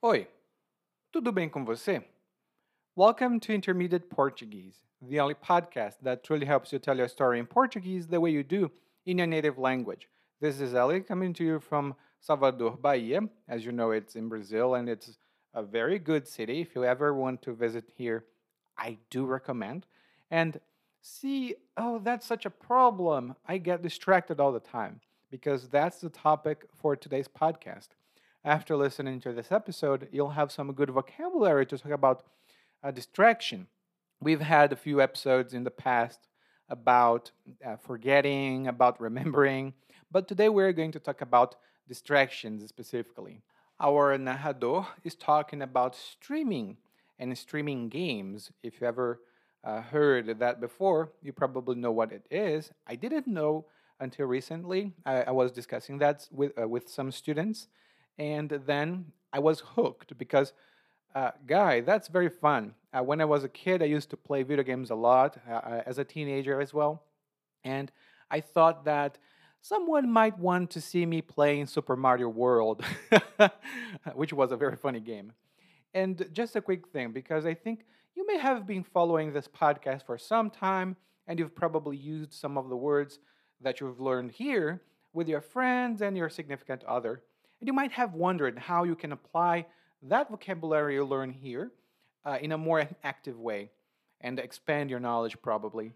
Oi, tudo bem com você? Welcome to Intermediate Portuguese, the only podcast that truly helps you tell your story in Portuguese the way you do in your native language. This is Ellie coming to you from Salvador, Bahia. As you know, it's in Brazil and it's a very good city. If you ever want to visit here, I do recommend. And see, oh, that's such a problem. I get distracted all the time because that's the topic for today's podcast after listening to this episode, you'll have some good vocabulary to talk about a distraction. We've had a few episodes in the past about uh, forgetting, about remembering, but today we're going to talk about distractions specifically. Our narrador is talking about streaming and streaming games. If you ever uh, heard that before, you probably know what it is. I didn't know until recently. I, I was discussing that with, uh, with some students and then I was hooked because, uh, guy, that's very fun. Uh, when I was a kid, I used to play video games a lot uh, uh, as a teenager as well, and I thought that someone might want to see me playing Super Mario World, which was a very funny game. And just a quick thing, because I think you may have been following this podcast for some time, and you've probably used some of the words that you've learned here with your friends and your significant other. And you might have wondered how you can apply that vocabulary you learn here uh, in a more active way and expand your knowledge, probably.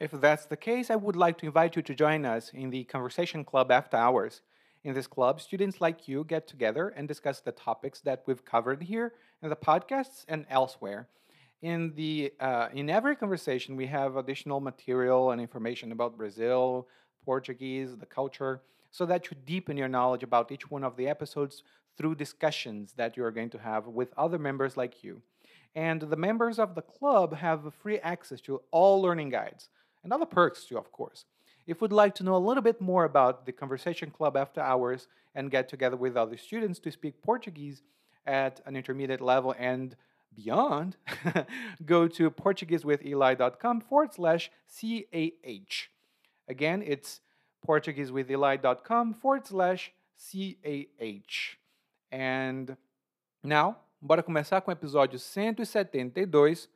If that's the case, I would like to invite you to join us in the Conversation Club after hours. In this club, students like you get together and discuss the topics that we've covered here in the podcasts and elsewhere. In the uh, in every conversation, we have additional material and information about Brazil, Portuguese, the culture, so that you deepen your knowledge about each one of the episodes through discussions that you are going to have with other members like you. And the members of the club have free access to all learning guides and other perks too, of course. If you'd like to know a little bit more about the Conversation Club after hours and get together with other students to speak Portuguese at an intermediate level and beyond, go to PortugueseWithEli.com forward slash CAH. Again, it's portuguesewitheli.com forward slash CAH. And now, bora começar com o episódio 172,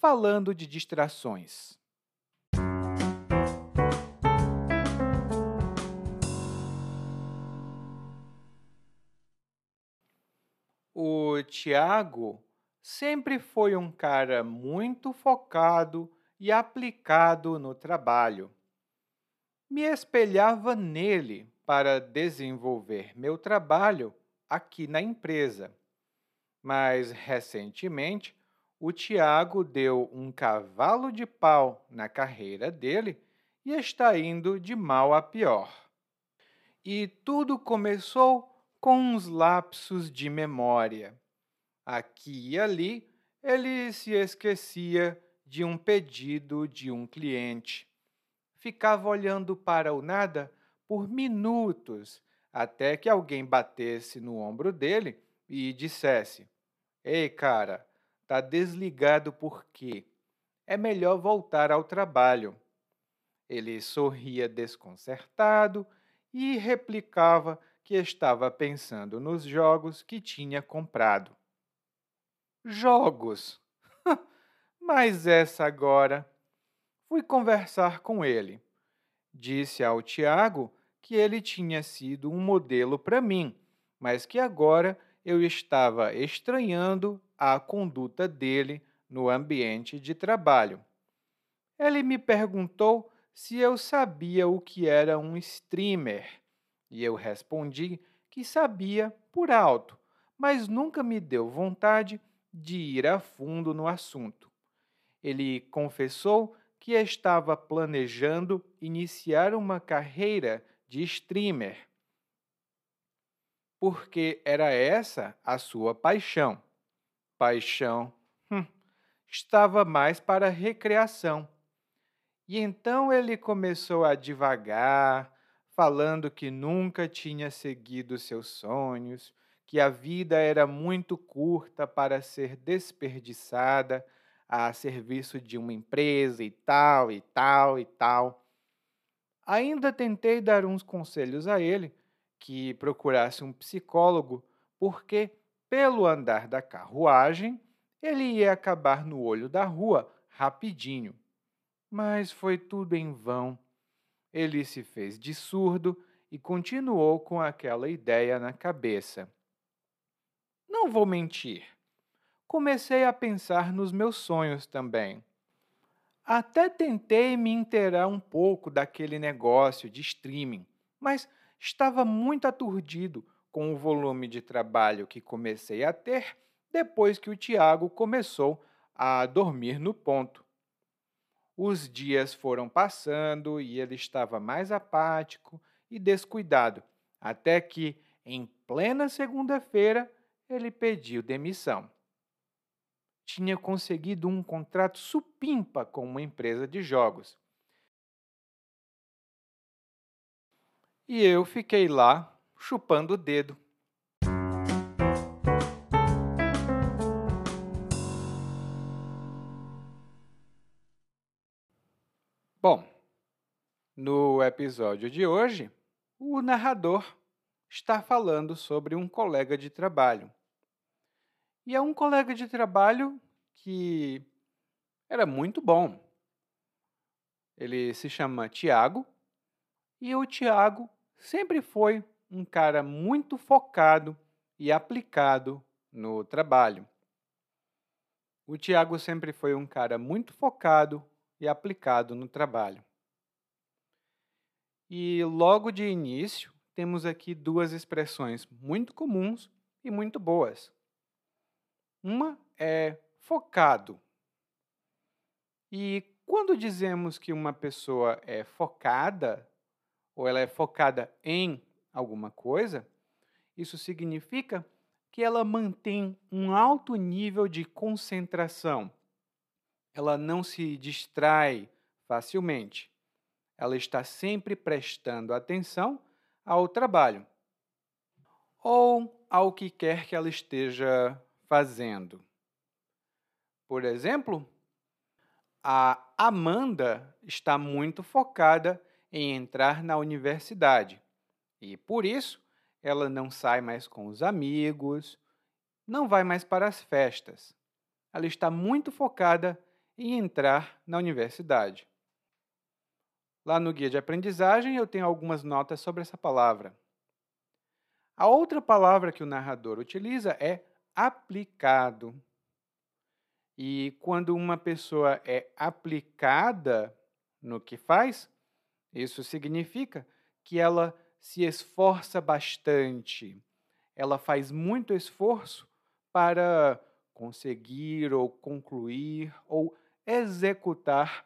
falando de distrações. O Tiago sempre foi um cara muito focado e aplicado no trabalho me espelhava nele para desenvolver meu trabalho aqui na empresa. Mas recentemente, o Tiago deu um cavalo de pau na carreira dele e está indo de mal a pior. E tudo começou com uns lapsos de memória. Aqui e ali, ele se esquecia de um pedido de um cliente ficava olhando para o nada por minutos, até que alguém batesse no ombro dele e dissesse: Ei, cara, tá desligado por quê? É melhor voltar ao trabalho. Ele sorria desconcertado e replicava que estava pensando nos jogos que tinha comprado. Jogos! Mas essa agora Fui conversar com ele. Disse ao Tiago que ele tinha sido um modelo para mim, mas que agora eu estava estranhando a conduta dele no ambiente de trabalho. Ele me perguntou se eu sabia o que era um streamer, e eu respondi que sabia por alto, mas nunca me deu vontade de ir a fundo no assunto. Ele confessou que estava planejando iniciar uma carreira de streamer, porque era essa a sua paixão. Paixão hum, estava mais para recreação. E então ele começou a divagar, falando que nunca tinha seguido seus sonhos, que a vida era muito curta para ser desperdiçada a serviço de uma empresa e tal, e tal, e tal. Ainda tentei dar uns conselhos a ele, que procurasse um psicólogo, porque pelo andar da carruagem, ele ia acabar no olho da rua rapidinho. Mas foi tudo em vão. Ele se fez de surdo e continuou com aquela ideia na cabeça. Não vou mentir. Comecei a pensar nos meus sonhos também. Até tentei me inteirar um pouco daquele negócio de streaming, mas estava muito aturdido com o volume de trabalho que comecei a ter depois que o Tiago começou a dormir no ponto. Os dias foram passando e ele estava mais apático e descuidado, até que, em plena segunda-feira, ele pediu demissão. Tinha conseguido um contrato supimpa com uma empresa de jogos. E eu fiquei lá chupando o dedo. Bom, no episódio de hoje, o narrador está falando sobre um colega de trabalho. E é um colega de trabalho que era muito bom. Ele se chama Tiago e o Tiago sempre foi um cara muito focado e aplicado no trabalho. O Tiago sempre foi um cara muito focado e aplicado no trabalho. E logo de início, temos aqui duas expressões muito comuns e muito boas. Uma é focado. E quando dizemos que uma pessoa é focada, ou ela é focada em alguma coisa, isso significa que ela mantém um alto nível de concentração ela não se distrai facilmente. Ela está sempre prestando atenção ao trabalho ou ao que quer que ela esteja fazendo. Por exemplo, a Amanda está muito focada em entrar na universidade e, por isso, ela não sai mais com os amigos, não vai mais para as festas. Ela está muito focada e entrar na universidade. Lá no guia de aprendizagem eu tenho algumas notas sobre essa palavra. A outra palavra que o narrador utiliza é aplicado. E quando uma pessoa é aplicada no que faz, isso significa que ela se esforça bastante, ela faz muito esforço para conseguir ou concluir ou executar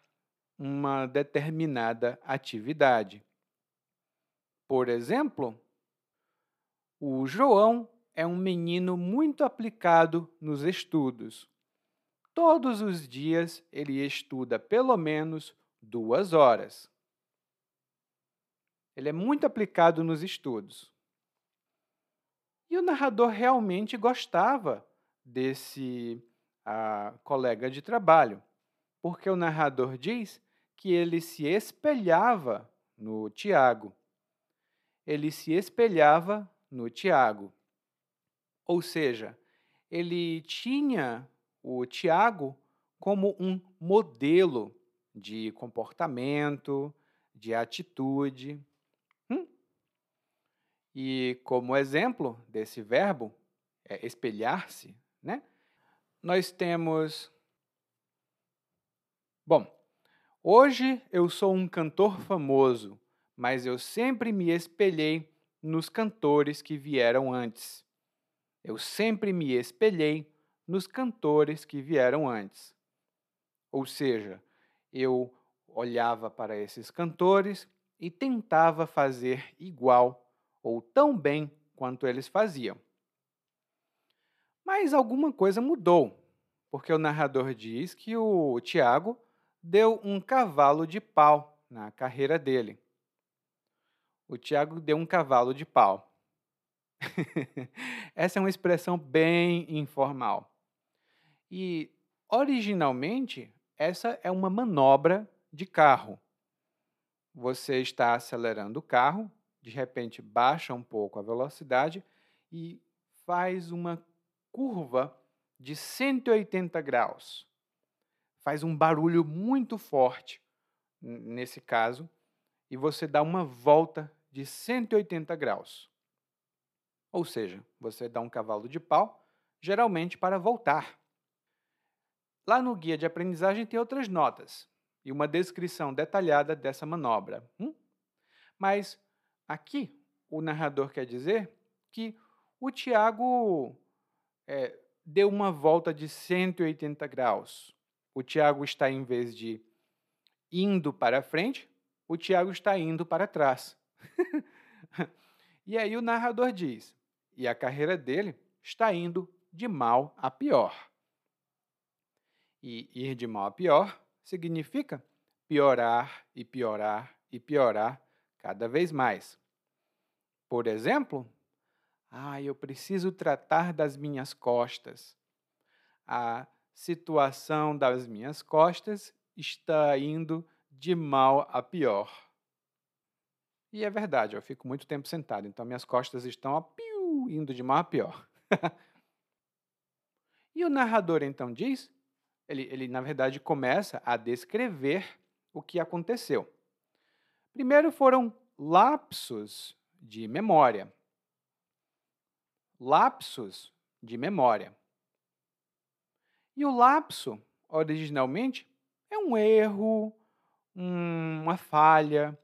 uma determinada atividade. Por exemplo, o João é um menino muito aplicado nos estudos. Todos os dias ele estuda pelo menos duas horas. Ele é muito aplicado nos estudos. E o narrador realmente gostava desse uh, colega de trabalho porque o narrador diz que ele se espelhava no Tiago. Ele se espelhava no Tiago. Ou seja, ele tinha o Tiago como um modelo de comportamento, de atitude. Hum? E como exemplo desse verbo, é espelhar-se, né? nós temos Bom, hoje eu sou um cantor famoso, mas eu sempre me espelhei nos cantores que vieram antes. Eu sempre me espelhei nos cantores que vieram antes. Ou seja, eu olhava para esses cantores e tentava fazer igual ou tão bem quanto eles faziam. Mas alguma coisa mudou, porque o narrador diz que o Tiago deu um cavalo de pau na carreira dele. O Tiago deu um cavalo de pau. Essa é uma expressão bem informal. E, originalmente, essa é uma manobra de carro. Você está acelerando o carro, de repente baixa um pouco a velocidade e faz uma curva de 180 graus. Faz um barulho muito forte, nesse caso, e você dá uma volta de 180 graus. Ou seja, você dá um cavalo de pau, geralmente para voltar. Lá no guia de aprendizagem tem outras notas e uma descrição detalhada dessa manobra. Hum? Mas aqui o narrador quer dizer que o Tiago é, deu uma volta de 180 graus. O Tiago está, em vez de indo para frente, o Tiago está indo para trás. e aí o narrador diz: e a carreira dele está indo de mal a pior. E ir de mal a pior significa piorar e piorar e piorar cada vez mais. Por exemplo, ah, eu preciso tratar das minhas costas. A situação das minhas costas está indo de mal a pior. E é verdade, eu fico muito tempo sentado, então minhas costas estão a piu, indo de mal a pior. e o narrador então diz, ele, ele na verdade começa a descrever o que aconteceu. Primeiro foram lapsos de memória. Lapsos de memória. E o lapso, originalmente, é um erro, uma falha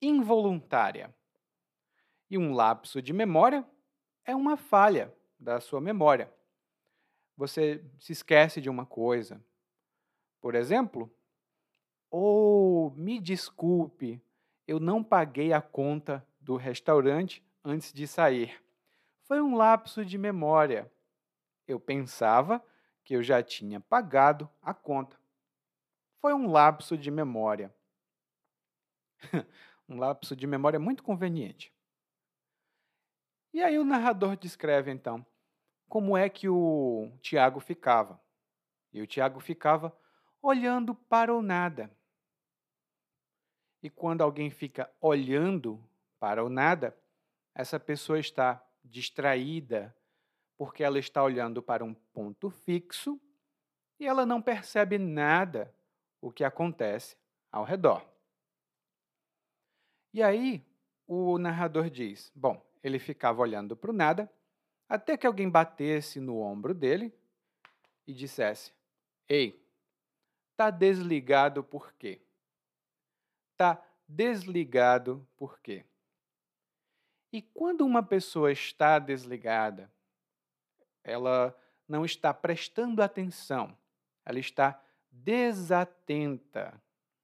involuntária. E um lapso de memória é uma falha da sua memória. Você se esquece de uma coisa. Por exemplo, ou oh, me desculpe, eu não paguei a conta do restaurante antes de sair. Foi um lapso de memória. Eu pensava que eu já tinha pagado a conta. Foi um lapso de memória. um lapso de memória muito conveniente. E aí o narrador descreve então como é que o Tiago ficava. E o Tiago ficava olhando para o nada. E quando alguém fica olhando para o nada, essa pessoa está distraída, porque ela está olhando para um ponto fixo e ela não percebe nada o que acontece ao redor. E aí o narrador diz: bom, ele ficava olhando para o nada até que alguém batesse no ombro dele e dissesse: Ei, tá desligado por quê? Tá desligado por quê? E quando uma pessoa está desligada, ela não está prestando atenção, ela está desatenta.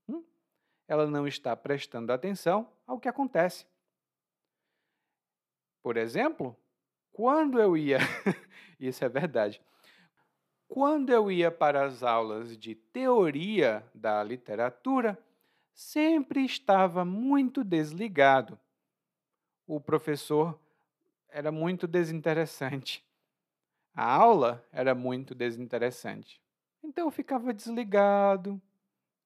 Hum? Ela não está prestando atenção ao que acontece. Por exemplo, quando eu ia, isso é verdade, quando eu ia para as aulas de teoria da literatura, sempre estava muito desligado o professor era muito desinteressante. A aula era muito desinteressante. Então eu ficava desligado,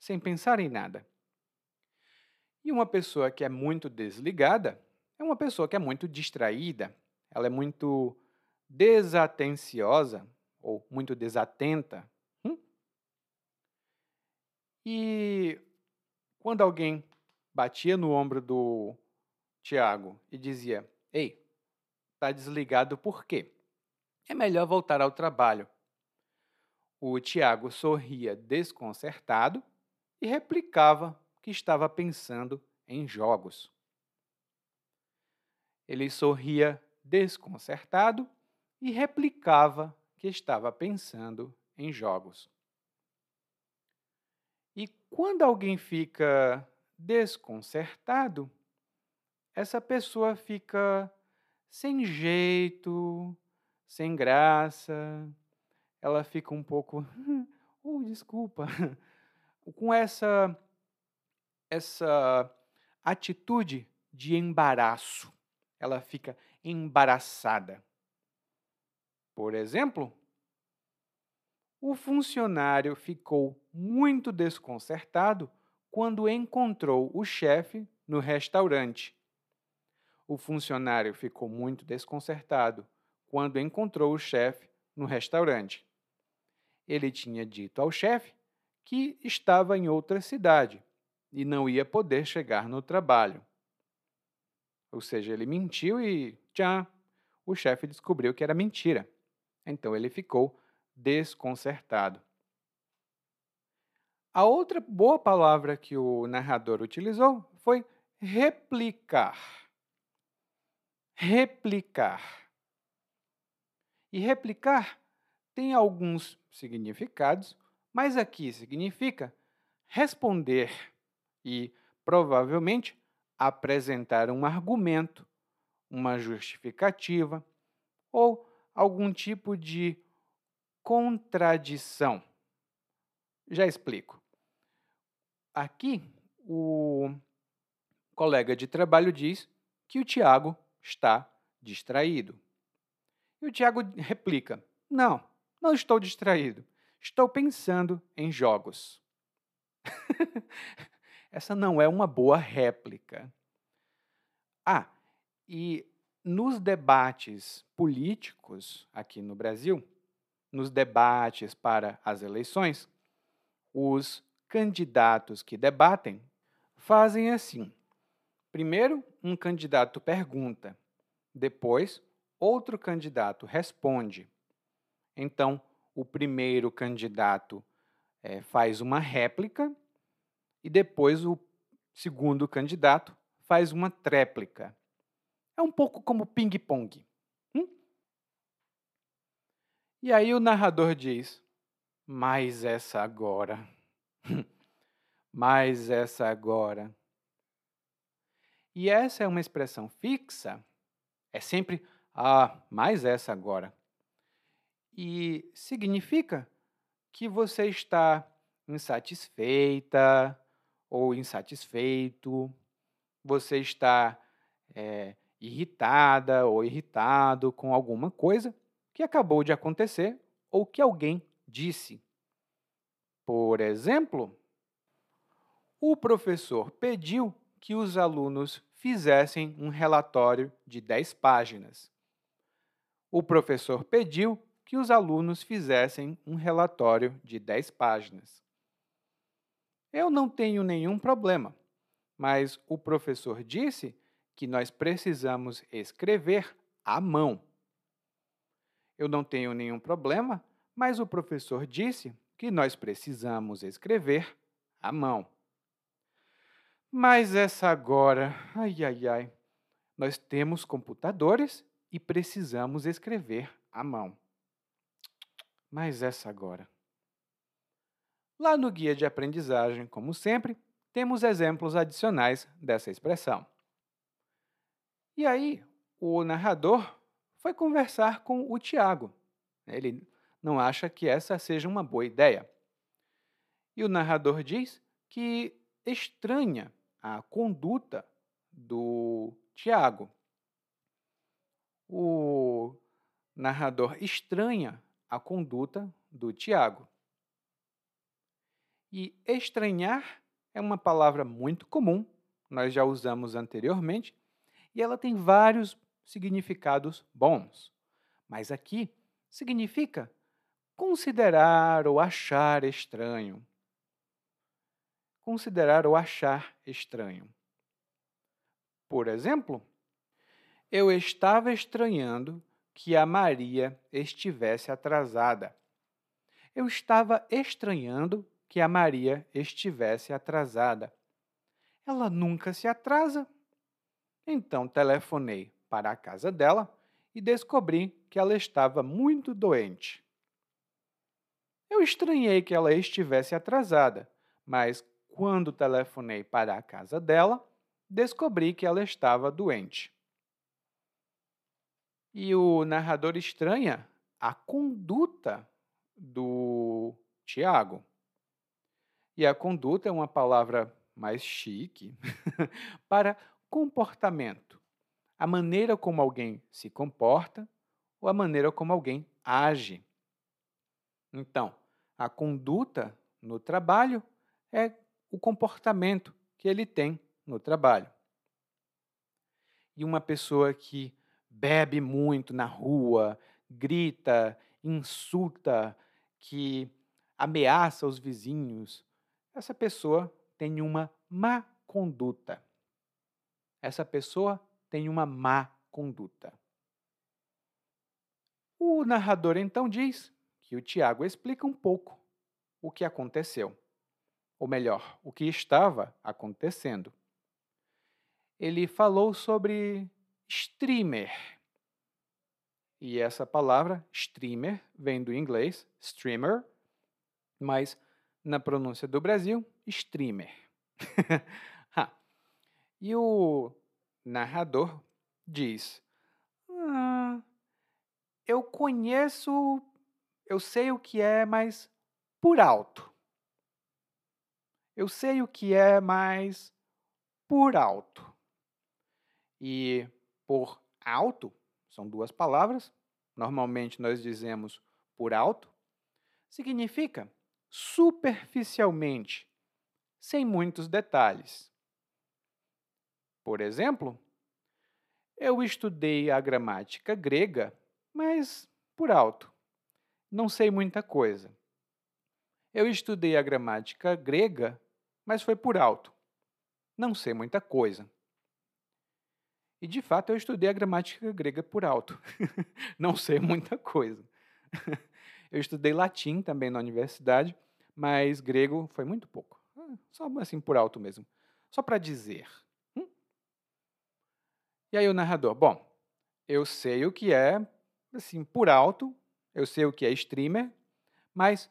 sem pensar em nada. E uma pessoa que é muito desligada é uma pessoa que é muito distraída, ela é muito desatenciosa ou muito desatenta. Hum? E quando alguém batia no ombro do Tiago e dizia: Ei, está desligado por quê? É melhor voltar ao trabalho. O Tiago sorria desconcertado e replicava que estava pensando em jogos. Ele sorria desconcertado e replicava que estava pensando em jogos. E quando alguém fica desconcertado, essa pessoa fica sem jeito, sem graça, ela fica um pouco, oh, desculpa, com essa essa atitude de embaraço. Ela fica embaraçada. Por exemplo, o funcionário ficou muito desconcertado quando encontrou o chefe no restaurante o funcionário ficou muito desconcertado quando encontrou o chefe no restaurante. Ele tinha dito ao chefe que estava em outra cidade e não ia poder chegar no trabalho. Ou seja, ele mentiu e, tchá, o chefe descobriu que era mentira. Então ele ficou desconcertado. A outra boa palavra que o narrador utilizou foi replicar. Replicar. E replicar tem alguns significados, mas aqui significa responder e, provavelmente, apresentar um argumento, uma justificativa ou algum tipo de contradição. Já explico. Aqui, o colega de trabalho diz que o Tiago está distraído. E o Tiago replica: Não, não estou distraído. Estou pensando em jogos. Essa não é uma boa réplica. Ah, e nos debates políticos aqui no Brasil, nos debates para as eleições, os candidatos que debatem fazem assim. Primeiro, um candidato pergunta, depois, outro candidato responde. Então, o primeiro candidato é, faz uma réplica e depois o segundo candidato faz uma tréplica. É um pouco como ping-pong. Hum? E aí o narrador diz: mais essa agora. mais essa agora. E essa é uma expressão fixa, é sempre ah, mais essa agora. E significa que você está insatisfeita, ou insatisfeito, você está é, irritada ou irritado com alguma coisa que acabou de acontecer ou que alguém disse. Por exemplo, o professor pediu que os alunos fizessem um relatório de 10 páginas. O professor pediu que os alunos fizessem um relatório de 10 páginas. Eu não tenho nenhum problema, mas o professor disse que nós precisamos escrever à mão. Eu não tenho nenhum problema, mas o professor disse que nós precisamos escrever à mão. Mas essa agora, ai, ai, ai, nós temos computadores e precisamos escrever à mão. Mas essa agora. Lá no guia de aprendizagem, como sempre, temos exemplos adicionais dessa expressão. E aí, o narrador foi conversar com o Tiago. Ele não acha que essa seja uma boa ideia. E o narrador diz que estranha a conduta do Tiago. O narrador estranha a conduta do Tiago. E estranhar é uma palavra muito comum, nós já usamos anteriormente, e ela tem vários significados bons. Mas aqui significa considerar ou achar estranho. Considerar ou achar estranho. Por exemplo, eu estava estranhando que a Maria estivesse atrasada. Eu estava estranhando que a Maria estivesse atrasada. Ela nunca se atrasa. Então telefonei para a casa dela e descobri que ela estava muito doente. Eu estranhei que ela estivesse atrasada, mas quando telefonei para a casa dela, descobri que ela estava doente. E o narrador estranha a conduta do Tiago. E a conduta é uma palavra mais chique para comportamento. A maneira como alguém se comporta ou a maneira como alguém age. Então, a conduta no trabalho é o comportamento que ele tem no trabalho. E uma pessoa que bebe muito na rua, grita insulta, que ameaça os vizinhos, essa pessoa tem uma má conduta. Essa pessoa tem uma má conduta. O narrador então diz que o Tiago explica um pouco o que aconteceu, ou melhor, o que estava acontecendo. Ele falou sobre streamer. E essa palavra, streamer, vem do inglês streamer, mas na pronúncia do Brasil, streamer. e o narrador diz: ah, Eu conheço, eu sei o que é, mas por alto. Eu sei o que é, mas por alto. E por alto são duas palavras. Normalmente nós dizemos por alto. Significa superficialmente, sem muitos detalhes. Por exemplo, eu estudei a gramática grega, mas por alto. Não sei muita coisa. Eu estudei a gramática grega, mas foi por alto. Não sei muita coisa. E de fato eu estudei a gramática grega por alto. Não sei muita coisa. Eu estudei latim também na universidade, mas grego foi muito pouco. Ah, só assim por alto mesmo. Só para dizer. Hum? E aí o narrador, bom, eu sei o que é, assim, por alto, eu sei o que é streamer, mas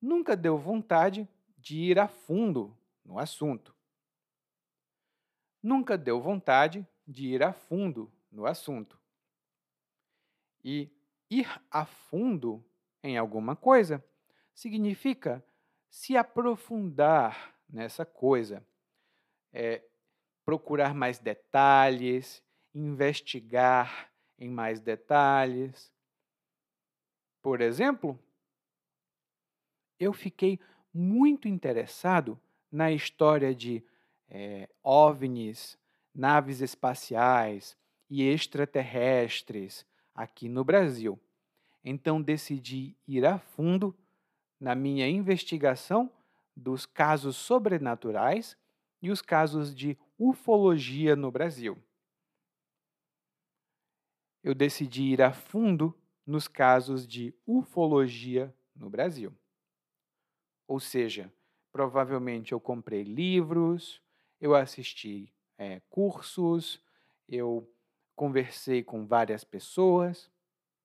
nunca deu vontade de ir a fundo no assunto. Nunca deu vontade de ir a fundo no assunto. E ir a fundo em alguma coisa significa se aprofundar nessa coisa, é, procurar mais detalhes, investigar em mais detalhes. Por exemplo, eu fiquei muito interessado na história de é, OVNIs, naves espaciais e extraterrestres aqui no Brasil. Então decidi ir a fundo na minha investigação dos casos sobrenaturais e os casos de ufologia no Brasil. Eu decidi ir a fundo nos casos de ufologia no Brasil. Ou seja, provavelmente eu comprei livros, eu assisti é, cursos, eu conversei com várias pessoas,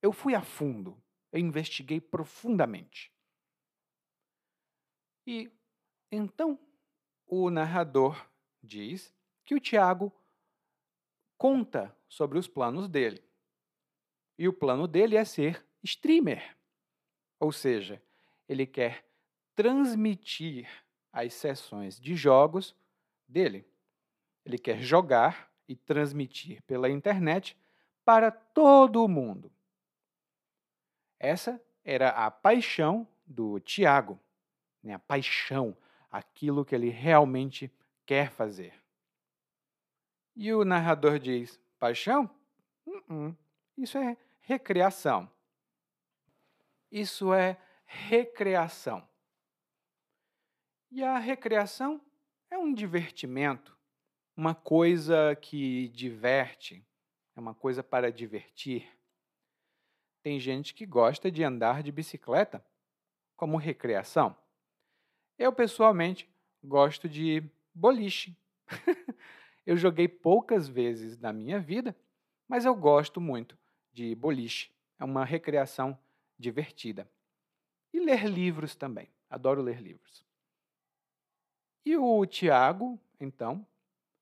eu fui a fundo, eu investiguei profundamente. E então o narrador diz que o Tiago conta sobre os planos dele. E o plano dele é ser streamer. Ou seja, ele quer transmitir as sessões de jogos dele. Ele quer jogar e transmitir pela internet para todo mundo. Essa era a paixão do Tiago, né? a paixão, aquilo que ele realmente quer fazer. E o narrador diz: paixão? Uh -uh. Isso é recreação. Isso é recreação. E a recreação é um divertimento, uma coisa que diverte, é uma coisa para divertir. Tem gente que gosta de andar de bicicleta como recreação. Eu, pessoalmente, gosto de boliche. eu joguei poucas vezes na minha vida, mas eu gosto muito de boliche. É uma recreação divertida. E ler livros também. Adoro ler livros. E o Tiago, então,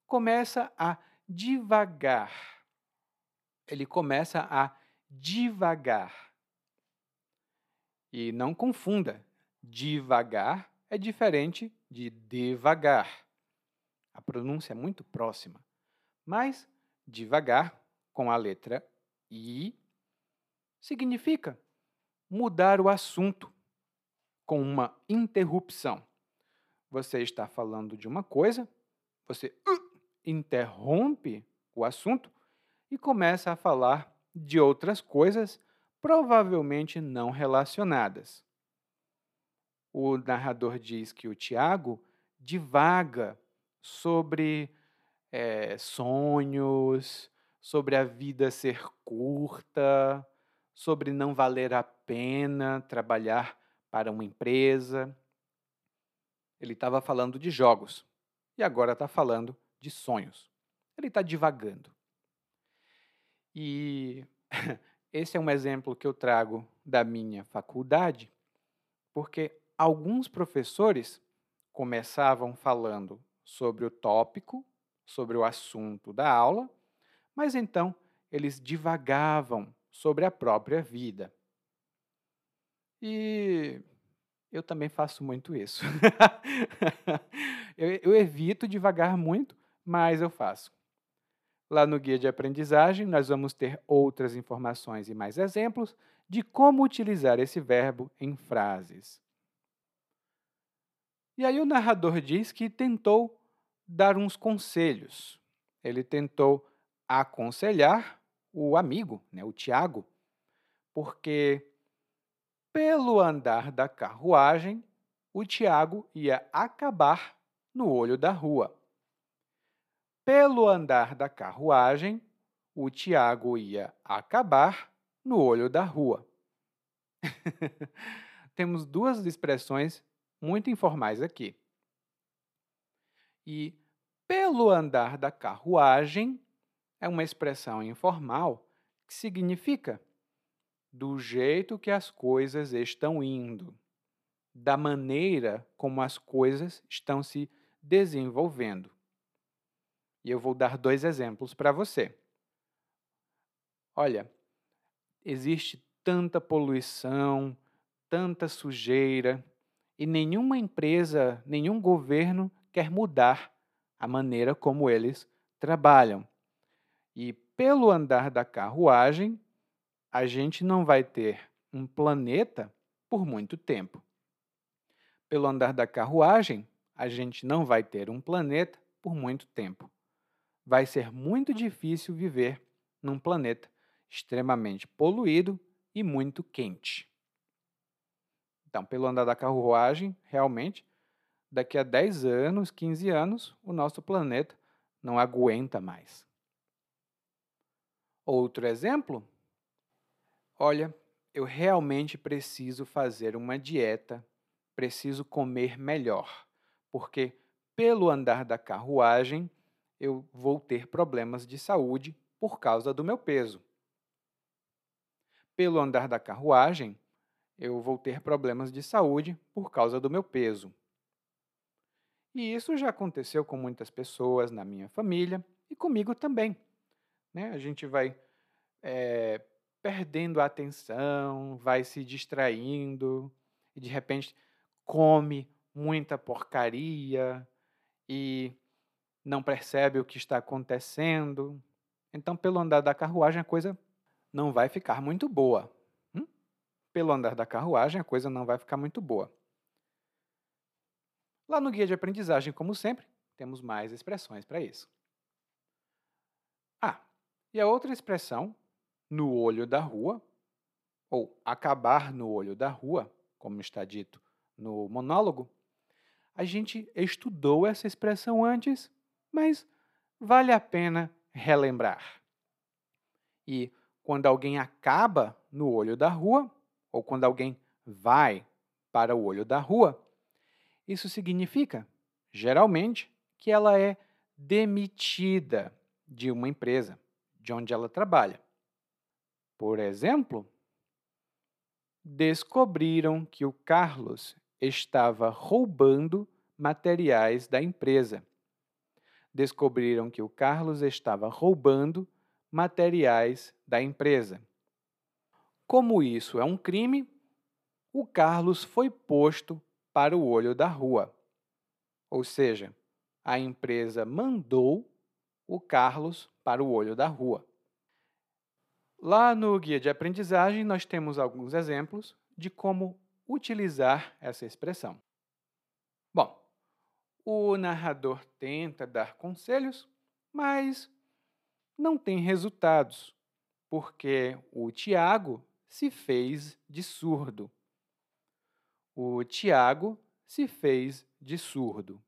começa a devagar. Ele começa a devagar. E não confunda, devagar é diferente de devagar. A pronúncia é muito próxima. Mas devagar, com a letra I, significa mudar o assunto com uma interrupção. Você está falando de uma coisa, você uh, interrompe o assunto e começa a falar de outras coisas provavelmente não relacionadas. O narrador diz que o Tiago divaga sobre é, sonhos, sobre a vida ser curta, sobre não valer a pena trabalhar para uma empresa. Ele estava falando de jogos e agora está falando de sonhos. Ele está divagando. E esse é um exemplo que eu trago da minha faculdade, porque alguns professores começavam falando sobre o tópico, sobre o assunto da aula, mas então eles divagavam sobre a própria vida. E eu também faço muito isso. eu, eu evito devagar muito, mas eu faço. Lá no guia de aprendizagem, nós vamos ter outras informações e mais exemplos de como utilizar esse verbo em frases. E aí o narrador diz que tentou dar uns conselhos. Ele tentou aconselhar o amigo, né, o Tiago, porque pelo andar da carruagem, o Tiago ia acabar no olho da rua. Pelo andar da carruagem, o Tiago ia acabar no olho da rua. Temos duas expressões muito informais aqui. E pelo andar da carruagem é uma expressão informal que significa do jeito que as coisas estão indo, da maneira como as coisas estão se desenvolvendo. E eu vou dar dois exemplos para você. Olha, existe tanta poluição, tanta sujeira, e nenhuma empresa, nenhum governo quer mudar a maneira como eles trabalham. E pelo andar da carruagem, a gente não vai ter um planeta por muito tempo. Pelo andar da carruagem, a gente não vai ter um planeta por muito tempo. Vai ser muito difícil viver num planeta extremamente poluído e muito quente. Então, pelo andar da carruagem, realmente, daqui a 10 anos, 15 anos, o nosso planeta não aguenta mais. Outro exemplo? Olha, eu realmente preciso fazer uma dieta, preciso comer melhor, porque pelo andar da carruagem eu vou ter problemas de saúde por causa do meu peso. Pelo andar da carruagem, eu vou ter problemas de saúde por causa do meu peso. E isso já aconteceu com muitas pessoas na minha família e comigo também. Né? A gente vai é, perdendo a atenção, vai se distraindo e de repente come muita porcaria e não percebe o que está acontecendo. Então, pelo andar da carruagem, a coisa não vai ficar muito boa pelo andar da carruagem, a coisa não vai ficar muito boa. Lá no guia de aprendizagem, como sempre, temos mais expressões para isso. Ah, e a outra expressão, no olho da rua, ou acabar no olho da rua, como está dito no monólogo, a gente estudou essa expressão antes, mas vale a pena relembrar. E quando alguém acaba no olho da rua, ou quando alguém vai para o olho da rua, isso significa, geralmente, que ela é demitida de uma empresa, de onde ela trabalha. Por exemplo, descobriram que o Carlos estava roubando materiais da empresa. Descobriram que o Carlos estava roubando materiais da empresa. Como isso é um crime, o Carlos foi posto para o olho da rua. Ou seja, a empresa mandou o Carlos para o olho da rua. Lá no guia de aprendizagem, nós temos alguns exemplos de como utilizar essa expressão. O narrador tenta dar conselhos, mas não tem resultados, porque o Tiago se fez de surdo. O Tiago se fez de surdo.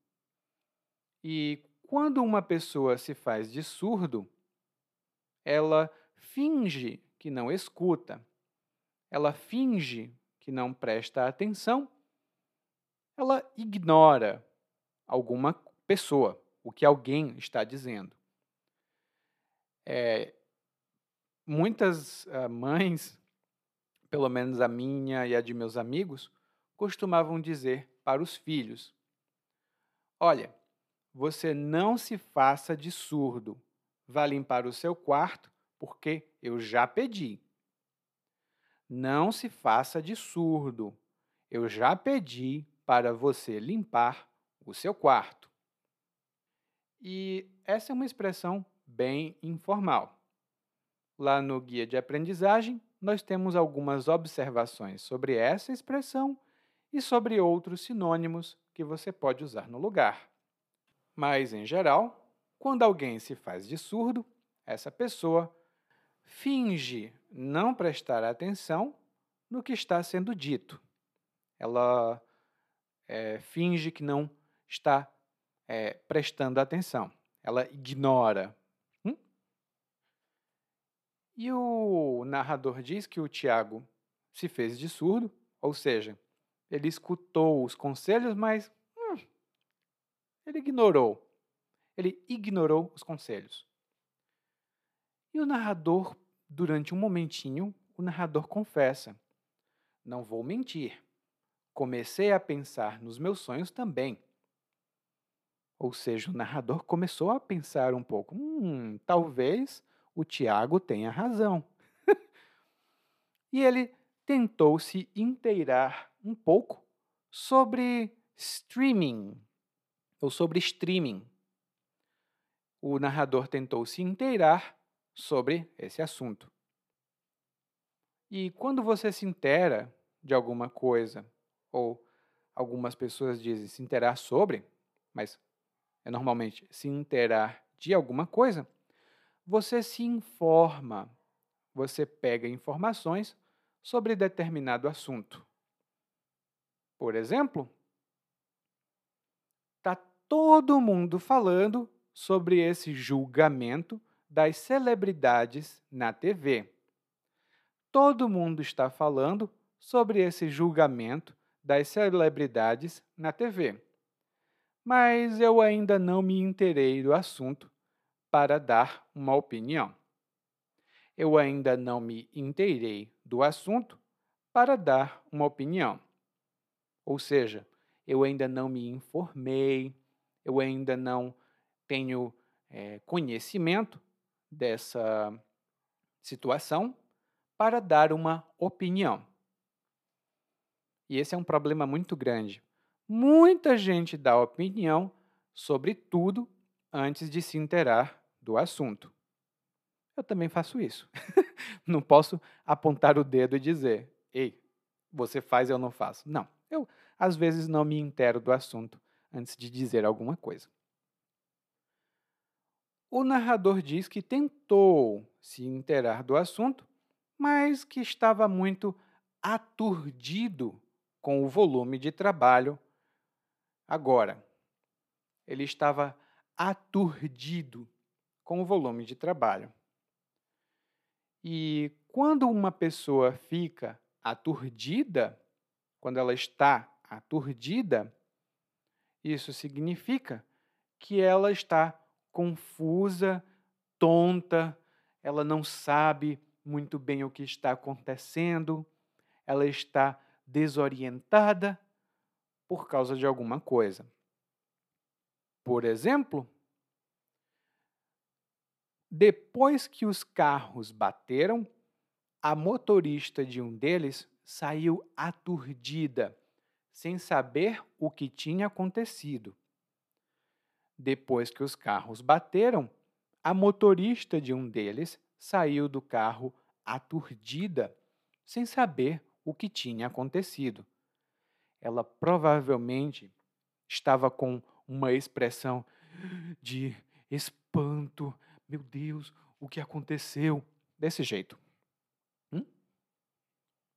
E quando uma pessoa se faz de surdo, ela finge que não escuta, ela finge que não presta atenção, ela ignora alguma pessoa, o que alguém está dizendo. É, muitas uh, mães, pelo menos a minha e a de meus amigos, costumavam dizer para os filhos: Olha, você não se faça de surdo. Vá limpar o seu quarto, porque eu já pedi. Não se faça de surdo. Eu já pedi para você limpar o seu quarto. E essa é uma expressão bem informal. Lá no guia de aprendizagem, nós temos algumas observações sobre essa expressão e sobre outros sinônimos que você pode usar no lugar. Mas, em geral, quando alguém se faz de surdo, essa pessoa finge não prestar atenção no que está sendo dito. Ela é, finge que não está é, prestando atenção. Ela ignora. Hum? E o narrador diz que o Tiago se fez de surdo, ou seja, ele escutou os conselhos, mas hum, ele ignorou. Ele ignorou os conselhos. E o narrador, durante um momentinho, o narrador confessa: Não vou mentir. Comecei a pensar nos meus sonhos também. Ou seja, o narrador começou a pensar um pouco: hum, talvez o Tiago tenha razão. e ele tentou se inteirar um pouco sobre streaming, ou sobre streaming. O narrador tentou se inteirar sobre esse assunto. E quando você se inteira de alguma coisa, ou algumas pessoas dizem se inteirar sobre, mas é normalmente se inteirar de alguma coisa, você se informa, você pega informações sobre determinado assunto. Por exemplo, está todo mundo falando sobre esse julgamento das celebridades na TV. Todo mundo está falando sobre esse julgamento das celebridades na TV. Mas eu ainda não me inteirei do assunto para dar uma opinião. Eu ainda não me inteirei do assunto para dar uma opinião. Ou seja, eu ainda não me informei, eu ainda não tenho é, conhecimento dessa situação para dar uma opinião. E esse é um problema muito grande. Muita gente dá opinião sobre tudo antes de se inteirar do assunto. Eu também faço isso. não posso apontar o dedo e dizer, ei, você faz, eu não faço. Não. Eu, às vezes, não me intero do assunto antes de dizer alguma coisa. O narrador diz que tentou se inteirar do assunto, mas que estava muito aturdido com o volume de trabalho. Agora, ele estava aturdido com o volume de trabalho. E quando uma pessoa fica aturdida, quando ela está aturdida, isso significa que ela está confusa, tonta, ela não sabe muito bem o que está acontecendo, ela está desorientada por causa de alguma coisa. Por exemplo, depois que os carros bateram, a motorista de um deles saiu aturdida, sem saber o que tinha acontecido. Depois que os carros bateram, a motorista de um deles saiu do carro aturdida, sem saber o que tinha acontecido. Ela provavelmente estava com uma expressão de espanto. Meu Deus, o que aconteceu? Desse jeito. Hum?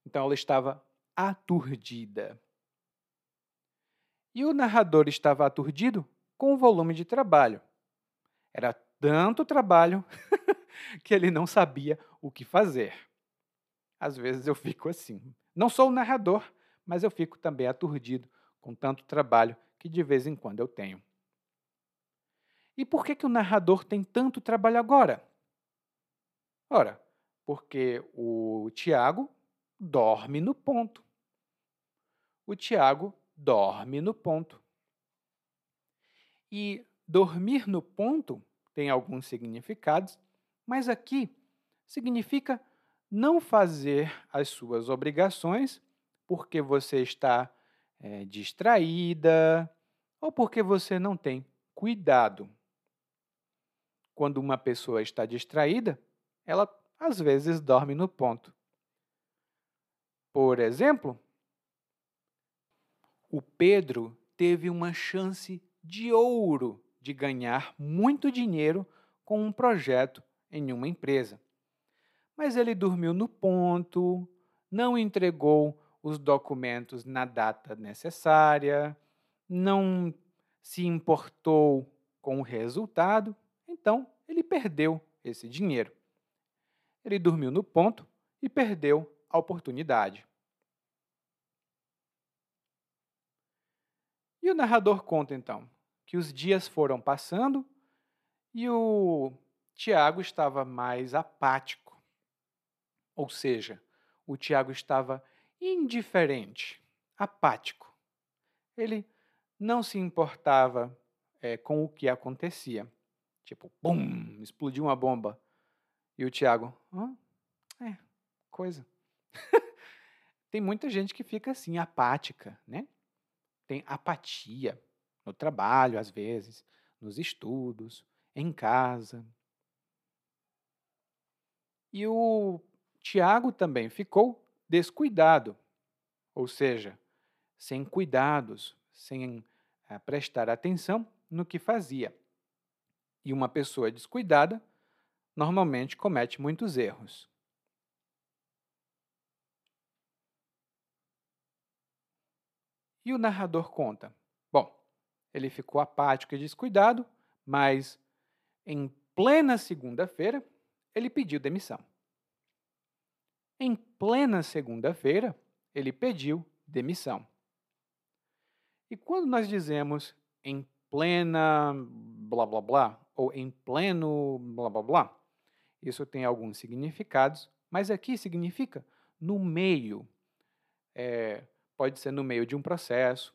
Então ela estava aturdida. E o narrador estava aturdido com o volume de trabalho. Era tanto trabalho que ele não sabia o que fazer. Às vezes eu fico assim. Não sou o narrador, mas eu fico também aturdido com tanto trabalho que de vez em quando eu tenho. E por que, que o narrador tem tanto trabalho agora? Ora, porque o Tiago dorme no ponto. O Tiago dorme no ponto. E dormir no ponto tem alguns significados, mas aqui significa não fazer as suas obrigações porque você está é, distraída ou porque você não tem cuidado. Quando uma pessoa está distraída, ela às vezes dorme no ponto. Por exemplo, o Pedro teve uma chance de ouro de ganhar muito dinheiro com um projeto em uma empresa. Mas ele dormiu no ponto, não entregou os documentos na data necessária, não se importou com o resultado, então ele perdeu esse dinheiro. Ele dormiu no ponto e perdeu a oportunidade. E o narrador conta então que os dias foram passando e o Tiago estava mais apático. Ou seja, o Tiago estava indiferente, apático. Ele não se importava é, com o que acontecia. Tipo, bum, explodiu uma bomba. E o Tiago, é, coisa. Tem muita gente que fica assim, apática, né? tem apatia no trabalho, às vezes, nos estudos, em casa. E o Tiago também ficou descuidado, ou seja, sem cuidados, sem é, prestar atenção no que fazia. E uma pessoa descuidada normalmente comete muitos erros. E o narrador conta: Bom, ele ficou apático e descuidado, mas em plena segunda-feira ele pediu demissão. Em plena segunda-feira ele pediu demissão. E quando nós dizemos em plena blá blá blá ou em pleno blá blá blá, isso tem alguns significados, mas aqui significa no meio. É, Pode ser no meio de um processo,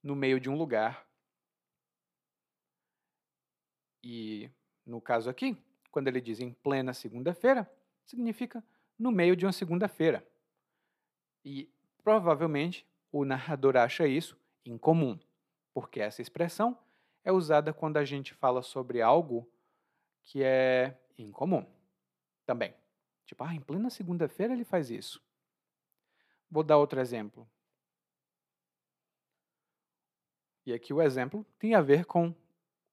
no meio de um lugar. E no caso aqui, quando ele diz em plena segunda-feira, significa no meio de uma segunda-feira. E provavelmente o narrador acha isso incomum, porque essa expressão é usada quando a gente fala sobre algo que é incomum também. Tipo, ah, em plena segunda-feira ele faz isso. Vou dar outro exemplo. E aqui o exemplo tem a ver com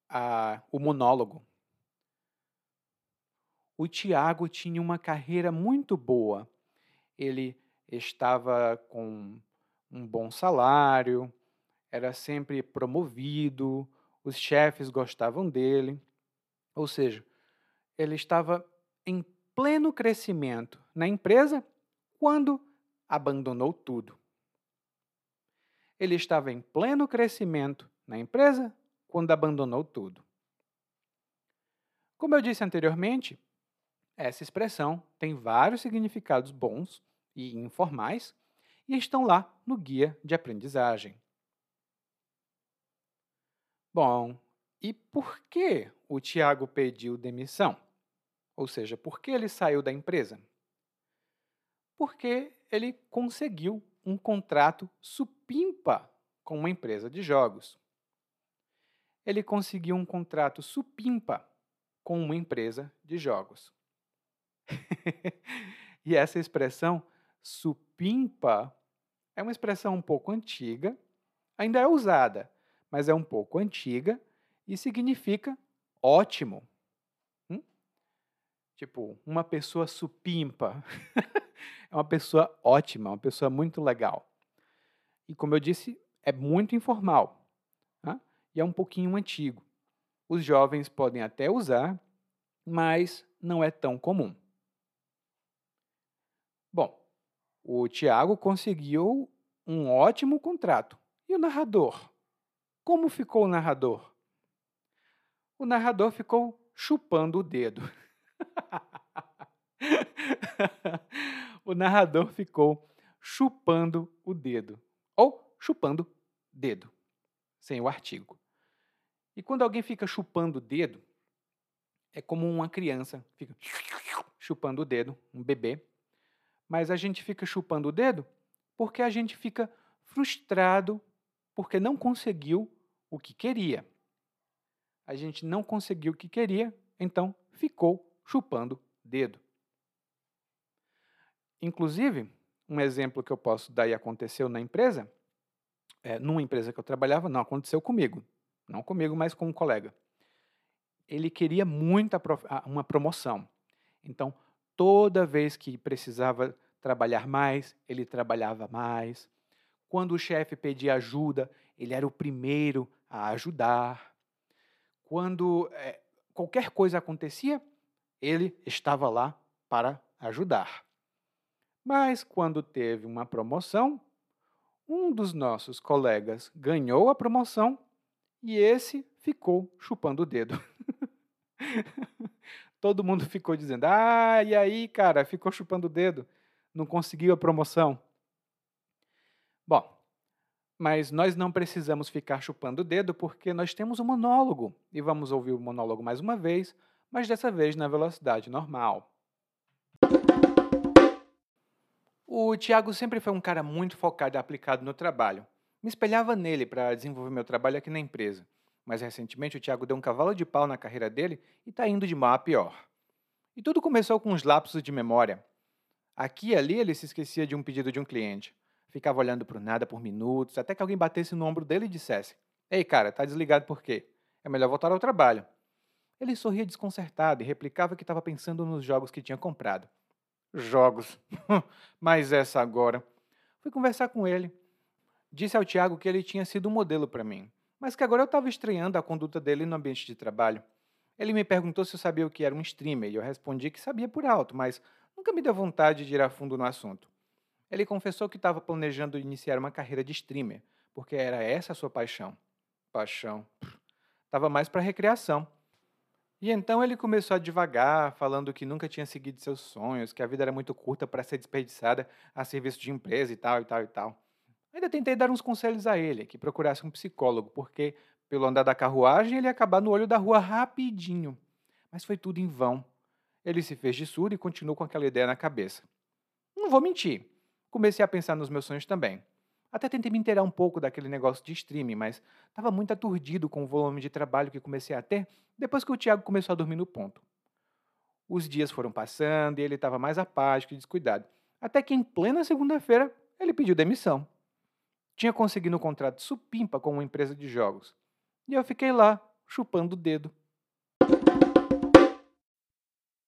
a, o monólogo. O Tiago tinha uma carreira muito boa. Ele estava com um bom salário, era sempre promovido, os chefes gostavam dele. Ou seja, ele estava em pleno crescimento na empresa quando abandonou tudo. Ele estava em pleno crescimento na empresa quando abandonou tudo. Como eu disse anteriormente, essa expressão tem vários significados bons e informais e estão lá no guia de aprendizagem. Bom, e por que o Tiago pediu demissão? Ou seja, por que ele saiu da empresa? Porque ele conseguiu um contrato supimpa com uma empresa de jogos. Ele conseguiu um contrato supimpa com uma empresa de jogos. e essa expressão supimpa é uma expressão um pouco antiga, ainda é usada, mas é um pouco antiga e significa ótimo. Hum? Tipo, uma pessoa supimpa. é uma pessoa ótima, uma pessoa muito legal. E como eu disse, é muito informal. E é um pouquinho antigo. Os jovens podem até usar, mas não é tão comum. Bom, o Tiago conseguiu um ótimo contrato. E o narrador? Como ficou o narrador? O narrador ficou chupando o dedo. o narrador ficou chupando o dedo. Ou chupando dedo, sem o artigo. E quando alguém fica chupando o dedo, é como uma criança fica chupando o dedo, um bebê. Mas a gente fica chupando o dedo porque a gente fica frustrado porque não conseguiu o que queria. A gente não conseguiu o que queria, então ficou chupando dedo. Inclusive, um exemplo que eu posso dar e aconteceu na empresa, é, numa empresa que eu trabalhava, não aconteceu comigo, não comigo, mas com um colega. Ele queria muito uma promoção. Então, toda vez que precisava trabalhar mais, ele trabalhava mais. Quando o chefe pedia ajuda, ele era o primeiro a ajudar. Quando é, qualquer coisa acontecia, ele estava lá para ajudar. Mas quando teve uma promoção, um dos nossos colegas ganhou a promoção e esse ficou chupando o dedo. Todo mundo ficou dizendo: Ah, e aí, cara, ficou chupando o dedo, não conseguiu a promoção. Bom, mas nós não precisamos ficar chupando o dedo porque nós temos um monólogo e vamos ouvir o monólogo mais uma vez, mas dessa vez na velocidade normal. O Tiago sempre foi um cara muito focado e aplicado no trabalho. Me espelhava nele para desenvolver meu trabalho aqui na empresa. Mas recentemente o Tiago deu um cavalo de pau na carreira dele e está indo de mal a pior. E tudo começou com uns lapsos de memória. Aqui e ali ele se esquecia de um pedido de um cliente. Ficava olhando para o nada por minutos, até que alguém batesse no ombro dele e dissesse: Ei, cara, tá desligado por quê? É melhor voltar ao trabalho. Ele sorria desconcertado e replicava que estava pensando nos jogos que tinha comprado. Jogos. Mas essa agora. Fui conversar com ele. Disse ao Tiago que ele tinha sido um modelo para mim, mas que agora eu estava estranhando a conduta dele no ambiente de trabalho. Ele me perguntou se eu sabia o que era um streamer e eu respondi que sabia por alto, mas nunca me deu vontade de ir a fundo no assunto. Ele confessou que estava planejando iniciar uma carreira de streamer, porque era essa a sua paixão. Paixão. Estava mais para recreação. E então ele começou a devagar, falando que nunca tinha seguido seus sonhos, que a vida era muito curta para ser desperdiçada a serviço de empresa e tal e tal e tal. Ainda tentei dar uns conselhos a ele, que procurasse um psicólogo, porque pelo andar da carruagem ele ia acabar no olho da rua rapidinho. Mas foi tudo em vão. Ele se fez de surdo e continuou com aquela ideia na cabeça. Não vou mentir, comecei a pensar nos meus sonhos também. Até tentei me inteirar um pouco daquele negócio de streaming, mas estava muito aturdido com o volume de trabalho que comecei a ter depois que o Tiago começou a dormir no ponto. Os dias foram passando e ele estava mais apático e descuidado. Até que em plena segunda-feira ele pediu demissão. Tinha conseguido um contrato supimpa com uma empresa de jogos. E eu fiquei lá, chupando o dedo.